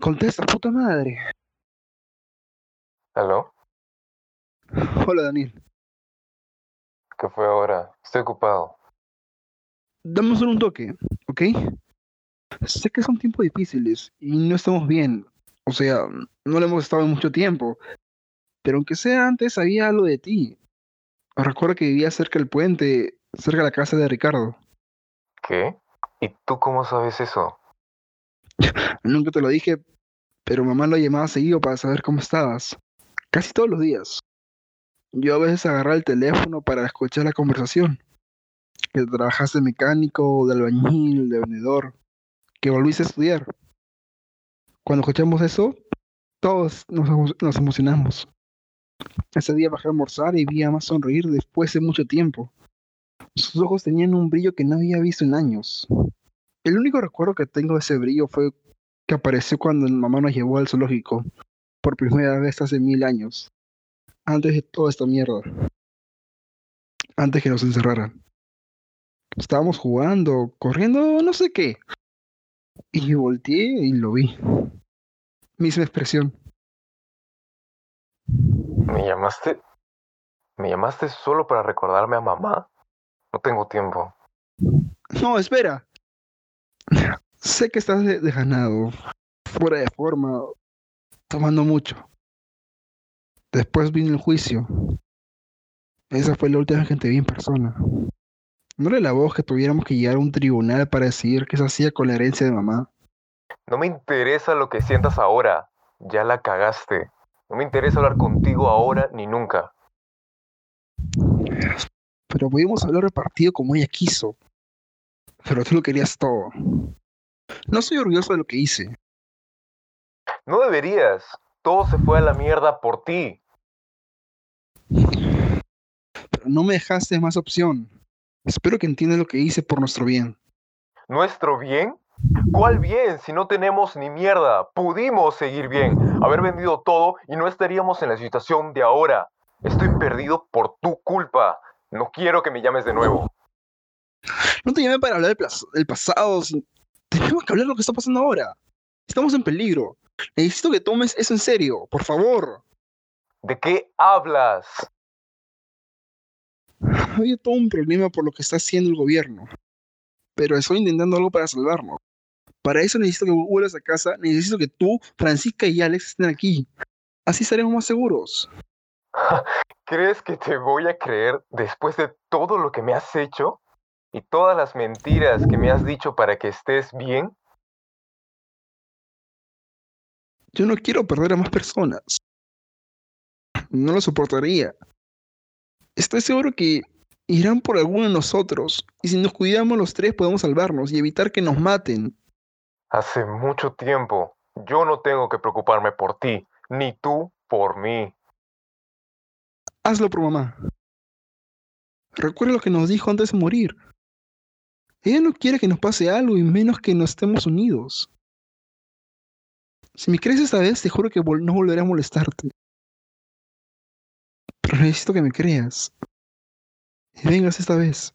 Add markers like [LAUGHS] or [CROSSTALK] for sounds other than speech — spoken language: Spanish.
Contesta, puta madre. ¿Aló? Hola, Daniel. ¿Qué fue ahora? Estoy ocupado. Dame solo un toque, ¿ok? Sé que son tiempos difíciles y no estamos bien. O sea, no lo hemos estado en mucho tiempo. Pero aunque sea antes, sabía algo de ti. Recuerdo que vivía cerca del puente, cerca de la casa de Ricardo. ¿Qué? ¿Y tú cómo sabes eso? [LAUGHS] Nunca te lo dije, pero mamá lo llamaba seguido para saber cómo estabas. Casi todos los días. Yo a veces agarraba el teléfono para escuchar la conversación. Que trabajaste mecánico, de albañil, de vendedor. Que volviste a estudiar. Cuando escuchamos eso, todos nos emocionamos. Ese día bajé a almorzar y vi a más sonreír después de mucho tiempo. Sus ojos tenían un brillo que no había visto en años. El único recuerdo que tengo de ese brillo fue que apareció cuando mamá nos llevó al zoológico por primera vez hace mil años. Antes de toda esta mierda. Antes que nos encerraran. Estábamos jugando, corriendo, no sé qué. Y volteé y lo vi. Misma expresión. ¿Me llamaste? ¿Me llamaste solo para recordarme a mamá? No tengo tiempo. No, espera. Sé que estás de- desganado, fuera de forma, tomando mucho. Después vino el juicio. Esa fue la última vez que te vi en persona. No era la voz que tuviéramos que llegar a un tribunal para decidir qué se hacía con la herencia de mamá. No me interesa lo que sientas ahora. Ya la cagaste. No me interesa hablar contigo ahora ni nunca. Pero pudimos hablar repartido como ella quiso. Pero tú lo querías todo. No soy orgulloso de lo que hice. No deberías. Todo se fue a la mierda por ti. Pero no me dejaste más opción. Espero que entiendas lo que hice por nuestro bien. ¿Nuestro bien? ¿Cuál bien si no tenemos ni mierda? Pudimos seguir bien, haber vendido todo y no estaríamos en la situación de ahora. Estoy perdido por tu culpa. No quiero que me llames de nuevo. No te llamé para hablar del, pasado. sin- Tenemos que hablar de lo que está pasando ahora. Estamos en peligro. Necesito que tomes eso en serio, por favor. ¿De qué hablas? Había todo un problema por lo que está haciendo el gobierno. Pero estoy intentando algo para salvarlo. Para eso necesito que vuelvas a casa. Necesito que tú, Francisca y Alex estén aquí. Así estaremos más seguros. [LAUGHS] ¿Crees que te voy a creer después de todo lo que me has hecho? ¿Y todas las mentiras que me has dicho para que estés bien? Yo no quiero perder a más personas. No lo soportaría. Estoy seguro que irán por alguno de nosotros. Y si nos cuidamos los tres podemos salvarnos y evitar que nos maten. Hace mucho tiempo. Yo no tengo que preocuparme por ti, ni tú por mí. Hazlo por mamá. Recuerda lo que nos dijo antes de morir. Ella no quiere que nos pase algo y menos que no estemos unidos. Si me crees esta vez, te juro que no volveré a molestarte. Pero necesito que me creas. Y vengas esta vez.